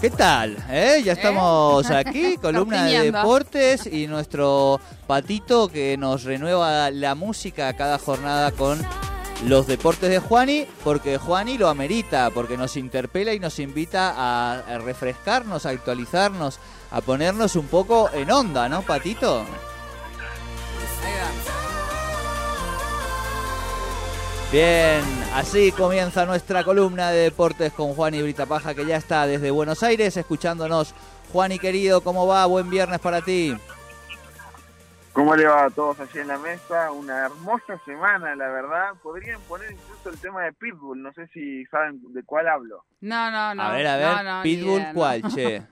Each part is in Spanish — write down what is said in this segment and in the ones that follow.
¿Qué tal? ¿Eh? Ya ¿Eh? estamos aquí, columna de deportes y nuestro patito que nos renueva la música cada jornada con los deportes de Juani, porque Juani lo amerita, porque nos interpela y nos invita a refrescarnos, a actualizarnos, a ponernos un poco en onda, ¿no, patito? Bien, así comienza nuestra columna de deportes con Juan y Brita Paja, que ya está desde Buenos Aires escuchándonos. Juan y querido, ¿cómo va? Buen viernes para ti. ¿Cómo le va a todos allí en la mesa? Una hermosa semana, la verdad. Podrían poner incluso el tema de Pitbull, no sé si saben de cuál hablo. No, no, no. A ver, a ver, Pitbull, ¿cuál, che?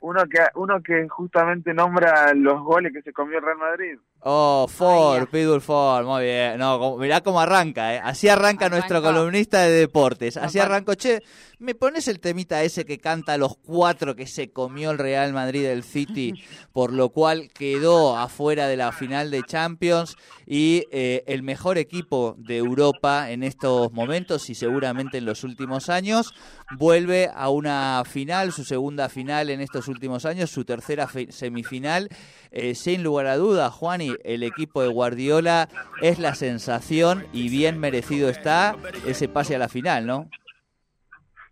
Uno que, uno que justamente nombra los goles que se comió el Real Madrid. Oh, Ford, Pitbull Ford, muy bien. No, mirá cómo arranca, ¿eh? Así arranca, nuestro columnista de deportes. Así arrancó, che, ¿me pones el temita ese que canta los cuatro que se comió el Real Madrid del City, por lo cual quedó afuera de la final de Champions y eh, el mejor equipo de Europa en estos momentos y seguramente en los últimos años, vuelve a una final, su segunda final en estos últimos años, su tercera semifinal, eh, sin lugar a dudas, Juan el equipo de Guardiola es la sensación y bien merecido está ese pase a la final, ¿no?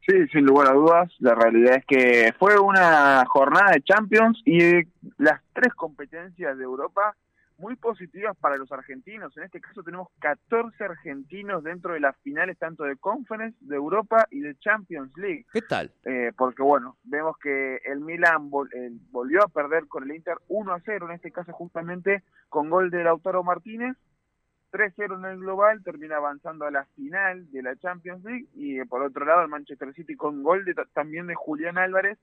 Sí, sin lugar a dudas. La realidad es que fue una jornada de Champions y las tres competencias de Europa muy positivas para los argentinos. En este caso tenemos 14 argentinos dentro de las finales tanto de Conference, de Europa y de Champions League. ¿Qué tal? Eh, porque bueno, vemos que el Milan eh, volvió a perder con el Inter 1 a 0, en este caso justamente con gol de Lautaro Martínez. 3-0 en el global, termina avanzando a la final de la Champions League y eh, por otro lado el Manchester City con gol de, también de Julián Álvarez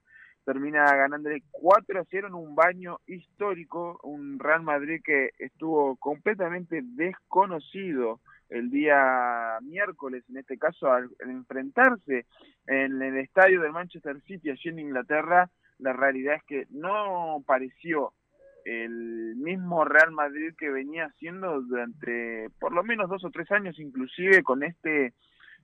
termina ganándole 4 a 0 en un baño histórico, un Real Madrid que estuvo completamente desconocido el día miércoles, en este caso al, enfrentarse en el estadio del Manchester City allí en Inglaterra, la realidad es que no pareció el mismo Real Madrid que venía haciendo durante por lo menos dos o tres años, inclusive con este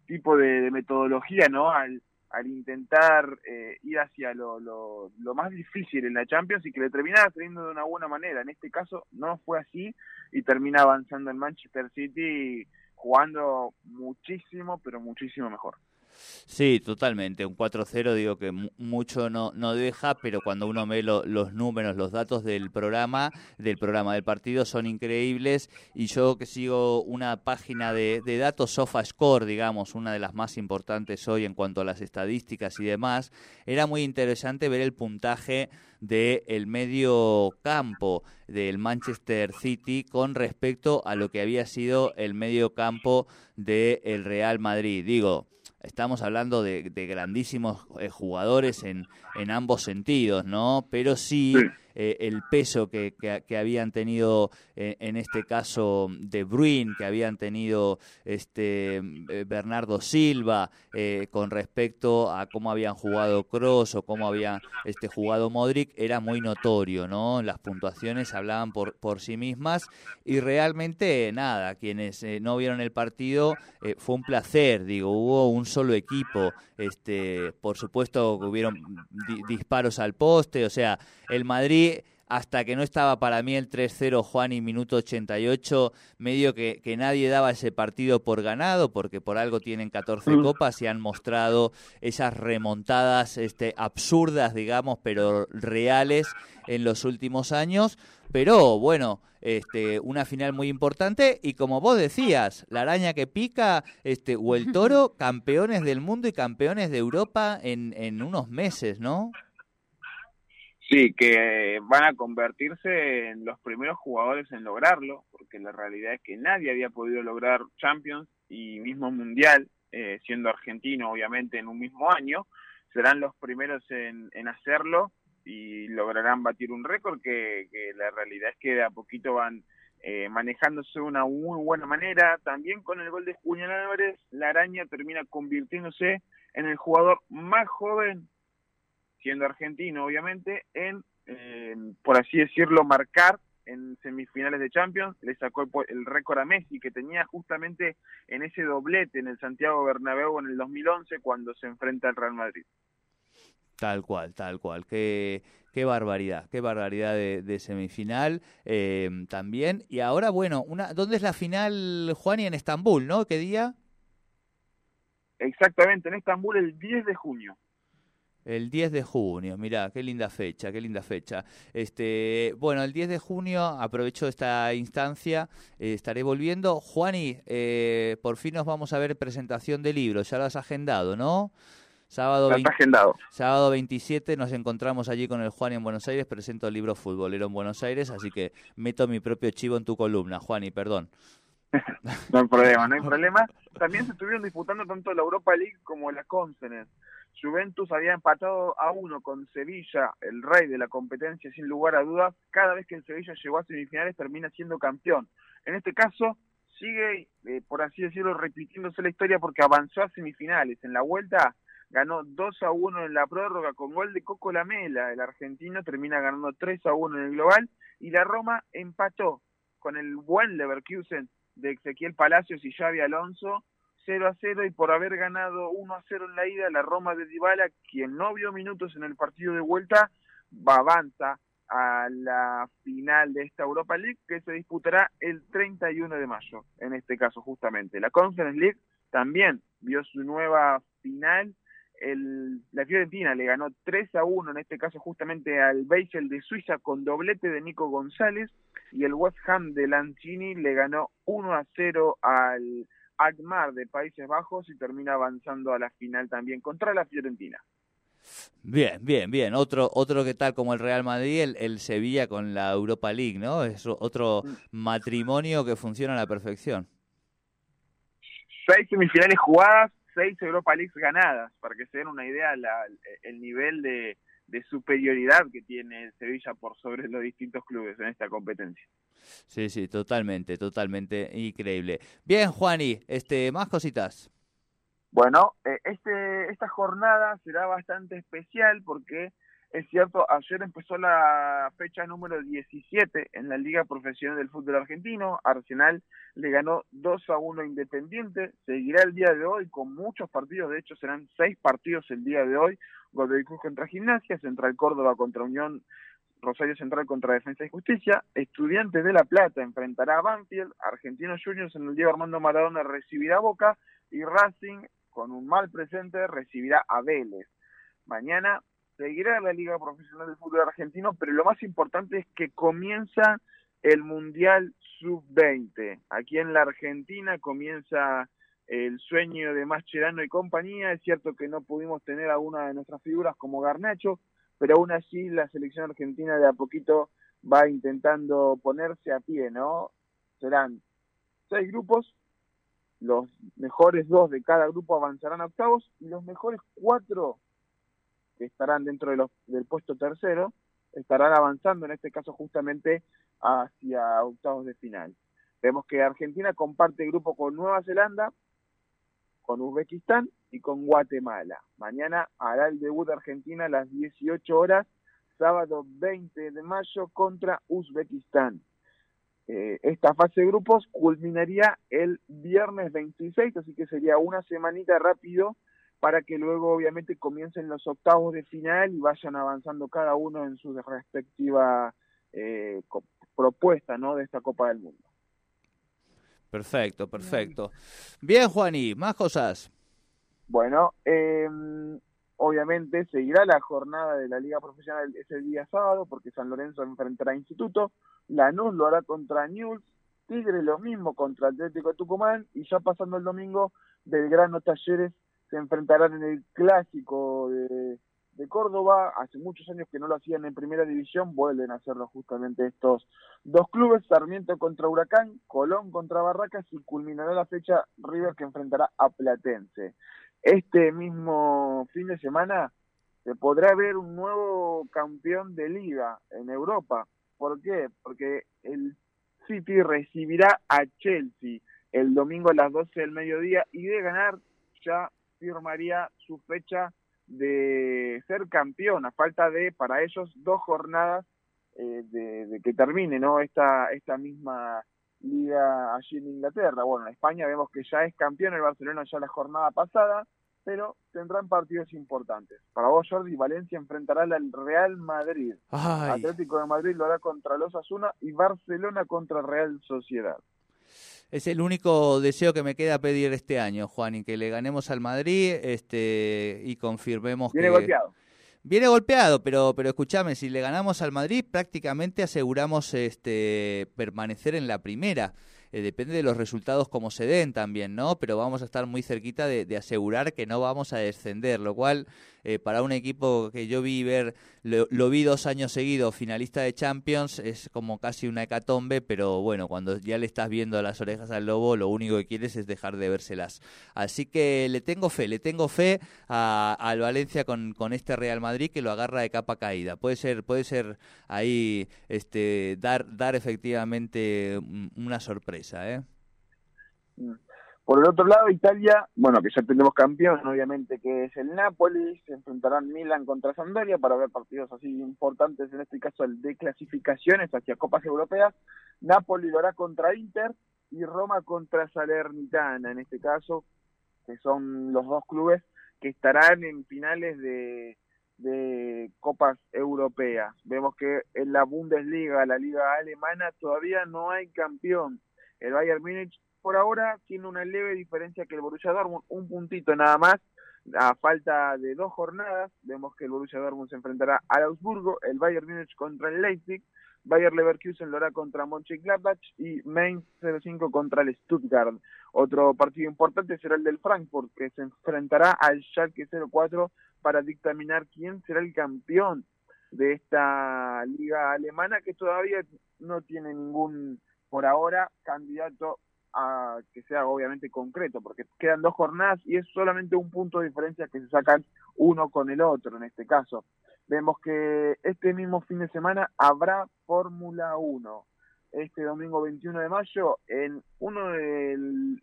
tipo de, metodología, ¿no? Al, al intentar eh, ir hacia lo, lo, lo, más difícil en la Champions y que le terminaba teniendo de una buena manera. En este caso no fue así y termina avanzando el Manchester City jugando muchísimo, pero muchísimo mejor. Sí, totalmente. Un 4-0 digo que mucho no, no deja, pero cuando uno ve los números, los datos del programa, del programa del partido son increíbles. Y yo que sigo una página de, de datos, SofaScore, digamos, una de las más importantes hoy en cuanto a las estadísticas y demás, era muy interesante ver el puntaje del medio campo del Manchester City con respecto a lo que había sido el medio campo del Real Madrid. Digo, estamos hablando de, grandísimos eh, jugadores en, en ambos sentidos, ¿no? Pero sí, eh, el peso que, que, habían tenido eh, en este caso de Bruin, que habían tenido este Bernardo Silva con respecto a cómo habían jugado Cross o cómo había este jugado Modric, era muy notorio, ¿no? Las puntuaciones hablaban por, por sí mismas y realmente nada, quienes no vieron el partido fue un placer, digo, hubo un solo equipo, este, por supuesto hubieron disparos al poste, o sea, el Madrid hasta que no estaba para mí el 3-0 Juan y minuto 88, medio que, que, nadie daba ese partido por ganado, porque por algo tienen 14 mm. copas y han mostrado esas remontadas este, absurdas, digamos, pero reales en los últimos años. Pero bueno, este, una final muy importante y como vos decías, la araña que pica este, o el toro, campeones del mundo y campeones de Europa en, en unos meses, ¿no? Sí, que van a convertirse en los primeros jugadores en lograrlo, porque la realidad es que nadie había podido lograr Champions y mismo mundial, eh, siendo argentino obviamente en un mismo año, serán los primeros en, hacerlo y lograrán batir un récord que, la realidad es que de a poquito van eh, manejándose de una muy buena manera. También con el gol de Julián Álvarez, la araña termina convirtiéndose en el jugador más joven, siendo argentino obviamente, en, por así decirlo, marcar en semifinales de Champions, le sacó el, récord a Messi que tenía justamente en ese doblete en el Santiago Bernabéu en el 2011 cuando se enfrenta al Real Madrid. Tal cual, tal cual. Qué, qué barbaridad, qué barbaridad de, semifinal eh, también. Y ahora, bueno, una, ¿dónde es la final, Juan? Y en Estambul, ¿no? ¿Qué día? Exactamente, en Estambul el 10 de junio. El 10 de junio, mirá, qué linda fecha, qué linda fecha. Este, bueno, el 10 de junio aprovecho esta instancia, eh, estaré volviendo. Juani, eh, por fin nos vamos a ver presentación de libros, ya lo has agendado, ¿no? Sábado, agendado. sábado 27 nos encontramos allí con el Juani en Buenos Aires, presento el libro Futbolero en Buenos Aires, así que meto mi propio chivo en tu columna, Juani, perdón. no hay problema, no hay problema. También se estuvieron disputando tanto la Europa League como la Conference. Juventus había empatado a uno con Sevilla, el rey de la competencia sin lugar a dudas. Cada vez que el Sevilla llegó a semifinales termina siendo campeón. En este caso sigue, eh, por así decirlo, repitiéndose la historia porque avanzó a semifinales. En la vuelta ganó 2 a 1 en la prórroga con gol de Coco Lamela. El argentino termina ganando 3 a 1 en el global y la Roma empató con el buen Leverkusen de Ezequiel Palacios y Xavi Alonso 0 a 0 y por haber ganado 1 a 0 en la ida, la Roma de Dybala, quien no vio minutos en el partido de vuelta, va avanza a la final de esta Europa League que se disputará el 31 de mayo, en este caso justamente. La Conference League también vio su nueva final. El, la Fiorentina le ganó 3 a 1, en este caso justamente al Basel de Suiza con doblete de Nico González y el West Ham de Lancini le ganó 1 a 0 al Agmar de Países Bajos y termina avanzando a la final también contra la Fiorentina. Bien, bien, bien. Otro, otro que tal como el Real Madrid, el, el, Sevilla con la Europa League, ¿no? Es otro mm. matrimonio que funciona a la perfección. Seis semifinales jugadas, seis Europa Leagues ganadas, para que se den una idea el nivel de, de superioridad que tiene Sevilla por sobre los distintos clubes en esta competencia. Sí, sí, totalmente, totalmente increíble. Bien, Juani, este, más cositas. Bueno, eh, este, esta jornada será bastante especial porque es cierto, ayer empezó la fecha número 17 en la Liga Profesional del Fútbol Argentino. Arsenal le ganó 2 a 1 Independiente. Seguirá el día de hoy con muchos partidos. De hecho, serán seis partidos el día de hoy. Godoy Cruz contra Gimnasia, Central Córdoba contra Unión, Rosario Central contra Defensa y Justicia. Estudiantes de La Plata enfrentará a Banfield. Argentinos Juniors en el Diego Armando Maradona recibirá a Boca. Y Racing, con un mal presente, recibirá a Vélez. Mañana seguirá la Liga Profesional del Fútbol Argentino, pero lo más importante es que comienza el Mundial Sub-20. Aquí en la Argentina comienza el sueño de Mascherano y compañía. Es cierto que no pudimos tener a una de nuestras figuras como Garnacho, pero aún así la selección argentina de a poquito va intentando ponerse a pie, ¿no? Serán seis grupos, los mejores dos de cada grupo avanzarán a octavos y los mejores cuatro que estarán dentro de los, del puesto tercero, estarán avanzando en este caso justamente hacia octavos de final. Vemos que Argentina comparte grupo con Nueva Zelanda, con Uzbekistán y con Guatemala. Mañana hará el debut de Argentina a las 18 horas, sábado 20 de mayo contra Uzbekistán. Eh, esta fase de grupos culminaría el viernes 26, así que sería una semanita rápido para que luego obviamente comiencen los octavos de final y vayan avanzando cada uno en su respectiva eh, propuesta ¿no? de esta Copa del Mundo. Perfecto, perfecto. Bien, Juaní, más cosas. Bueno, em, obviamente seguirá la jornada de la Liga Profesional ese día sábado, porque San Lorenzo enfrentará a Instituto, Lanús lo hará contra Newell's, Tigre lo mismo contra Atlético Tucumán, y ya pasando el domingo, Belgrano Talleres se enfrentarán en el clásico de, Córdoba, hace muchos años que no lo hacían en primera división, vuelven a hacerlo justamente estos dos clubes, Sarmiento contra Huracán, Colón contra Barracas y culminará la fecha River que enfrentará a Platense. Este mismo fin de semana se podrá ver un nuevo campeón de liga en Europa. ¿Por qué? Porque el City recibirá a Chelsea el domingo a las 12 del mediodía y de ganar ya firmaría su fecha de ser campeón a falta de para ellos dos jornadas eh, de, que termine no esta esta misma liga allí en Inglaterra bueno en España vemos que ya es campeón el Barcelona ya la jornada pasada pero tendrán partidos importantes. Para vos, Jordi, Valencia enfrentará al Real Madrid. Atlético de Madrid lo hará contra los Asuna y Barcelona contra Real Sociedad. Es el único deseo que me queda pedir este año, Juan, y que le ganemos al Madrid este, y confirmemos Viene golpeado. Viene golpeado, pero, pero escúchame, si le ganamos al Madrid, prácticamente aseguramos este, permanecer en la primera. Eh, depende de los resultados como se den también, ¿no? Pero vamos a estar muy cerquita de, asegurar que no vamos a descender, lo cual eh, para un equipo que yo vi ver, lo, vi dos años seguidos, finalista de Champions, es como casi una hecatombe, pero bueno, cuando ya le estás viendo las orejas al lobo, lo único que quieres es dejar de vérselas. Así que le tengo fe, le tengo fe al Valencia con, con este Real Madrid que lo agarra de capa caída. Puede ser, puede ser ahí este, dar, dar efectivamente una sorpresa. ¿eh? Mm. Por el otro lado, Italia, bueno, que ya tenemos campeón, obviamente, que es el Napoli, se enfrentarán Milan contra Sampdoria para ver partidos así importantes, en este caso el de clasificaciones hacia Copas Europeas. Napoli lo hará contra Inter y Roma contra Salernitana, en este caso, que son los dos clubes que estarán en finales de, de copas europeas. Vemos que en la Bundesliga, la liga alemana, todavía no hay campeón. El Bayern Múnich por ahora tiene una leve diferencia que el Borussia Dortmund, un puntito nada más, a falta de dos jornadas, vemos que el Borussia Dortmund se enfrentará al Augsburgo, el Bayern Múnich contra el Leipzig, Bayern Leverkusen lo hará contra Mönchengladbach y Mainz 05 contra el Stuttgart. Otro partido importante será el del Frankfurt, que se enfrentará al Schalke 04 para dictaminar quién será el campeón de esta liga alemana, que todavía no tiene ningún por ahora candidato a que sea obviamente concreto, porque quedan dos jornadas y es solamente un punto de diferencia que se sacan uno con el otro en este caso. Vemos que este mismo fin de semana habrá Fórmula 1. Este domingo 21 de mayo en uno de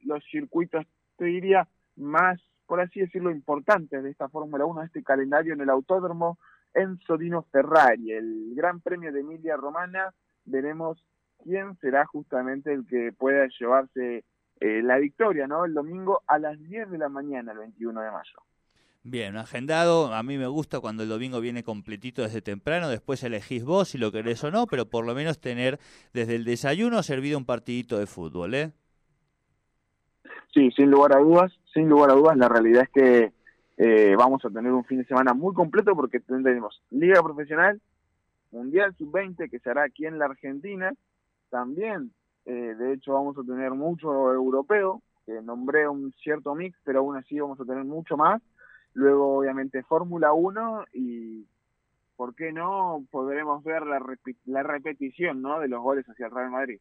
los circuitos, te diría, más, por así decirlo, importantes de esta Fórmula 1, este calendario en el Autódromo Enzo Dino Ferrari, el Gran Premio de Emilia Romana. Veremos quién será justamente el que pueda llevarse eh, la victoria, ¿no? El domingo a las 10 de la mañana, el 21 de mayo. Bien, agendado. A mí me gusta cuando el domingo viene completito desde temprano. Después elegís vos si lo querés o no, pero por lo menos tener desde el desayuno servido un partidito de fútbol, ¿eh? Sí, sin lugar a dudas, sin lugar a dudas. La realidad es que eh, vamos a tener un fin de semana muy completo porque tendremos Liga Profesional, Mundial Sub-20 que se hará aquí en la Argentina, también, eh, de hecho, vamos a tener mucho europeo, que nombré un cierto mix, pero aún así vamos a tener mucho más. Luego, obviamente, Fórmula 1 y, ¿por qué no? Podremos ver la, la repetición ¿no? de los goles hacia el Real Madrid.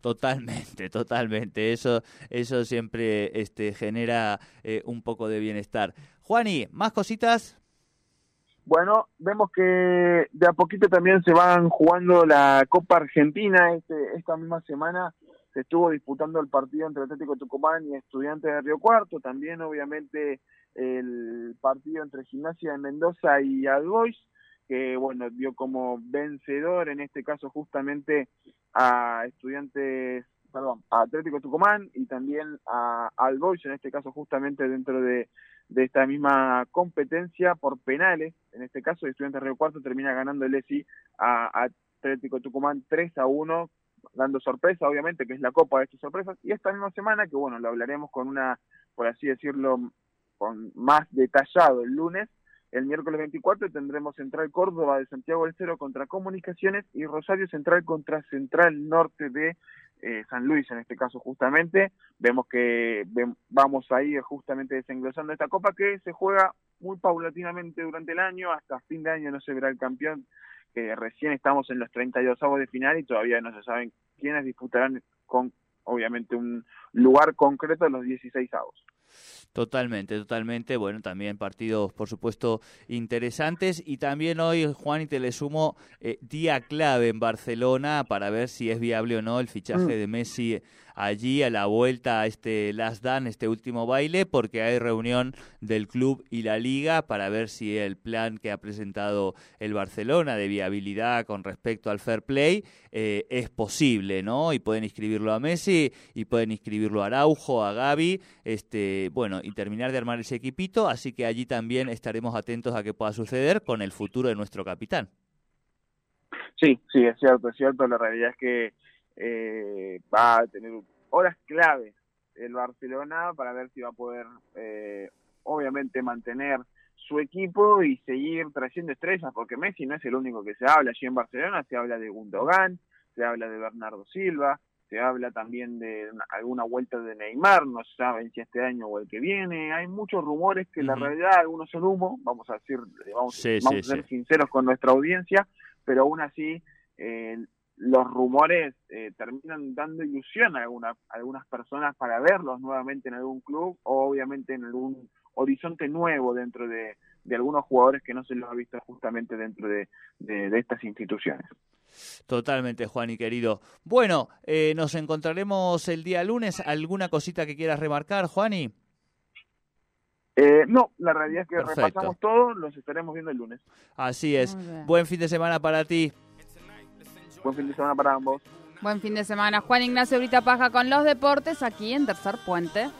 Totalmente, totalmente. Eso, eso siempre este, genera eh, un poco de bienestar. Juani, ¿más cositas? Bueno, vemos que de a poquito también se van jugando la Copa Argentina. Este, esta misma semana se estuvo disputando el partido entre Atlético Tucumán y Estudiantes de Río Cuarto. También, obviamente, el partido entre Gimnasia de Mendoza y Albois, que, bueno, dio como vencedor, en este caso, justamente a Estudiantes, perdón, a Atlético Tucumán y también a Albois, en este caso, justamente dentro de de esta misma competencia por penales. En este caso, Estudiantes Río Cuarto termina ganando el ESI a Atlético Tucumán 3 a 1, dando sorpresa, obviamente, que es la copa de estas sorpresas. Y esta misma semana, que bueno, lo hablaremos con una, por así decirlo, con más detallado el lunes, el miércoles 24 tendremos Central Córdoba de Santiago del Cero contra Comunicaciones y Rosario Central contra Central Norte de eh, San Luis en este caso justamente. Vemos que vamos ahí justamente desenglosando esta copa que se juega muy paulatinamente durante el año, hasta fin de año no se verá el campeón, que recién estamos en los 32 avos de final y todavía no se saben quiénes disputarán con obviamente un lugar concreto en los 16 avos. Totalmente, totalmente. Bueno, también partidos, por supuesto, interesantes. Y también hoy, Juan, y te le sumo, eh, día clave en Barcelona para ver si es viable o no el fichaje mm. de Messi allí a la vuelta a este Last Dance, este último baile, porque hay reunión del club y la liga para ver si el plan que ha presentado el Barcelona de viabilidad con respecto al fair play eh, es posible, ¿no? Y pueden inscribirlo a Messi y pueden inscribirlo a Araujo, a Gaby, este, bueno, y terminar de armar ese equipito, así que allí también estaremos atentos a qué pueda suceder con el futuro de nuestro capitán. Sí, sí, es cierto, es cierto. La realidad es que eh, va a tener horas claves el Barcelona para ver si va a poder, eh, obviamente, mantener su equipo y seguir trayendo estrellas, porque Messi no es el único que se habla. Allí en Barcelona, se habla de Gundogan, se habla de Bernardo Silva, se habla también de alguna vuelta de Neymar, no saben si este año o el que viene, hay muchos rumores que la realidad algunos son humo, vamos a decir, vamos, a ser sinceros con nuestra audiencia, pero aún así eh, los rumores eh, terminan dando ilusión a, alguna, algunas personas para verlos nuevamente en algún club o obviamente en algún horizonte nuevo dentro de, algunos jugadores que no se los ha visto justamente dentro de, estas instituciones. Totalmente, Juan y querido. Bueno, eh, nos encontraremos el día lunes. ¿Alguna cosita que quieras remarcar, Juani? Eh, no, la realidad es que repasamos todo, los estaremos viendo el lunes. Así es. Buen fin de semana para ti. Buen fin de semana para ambos. Buen fin de semana. Juan Ignacio Brita Paja con los deportes aquí en Tercer Puente.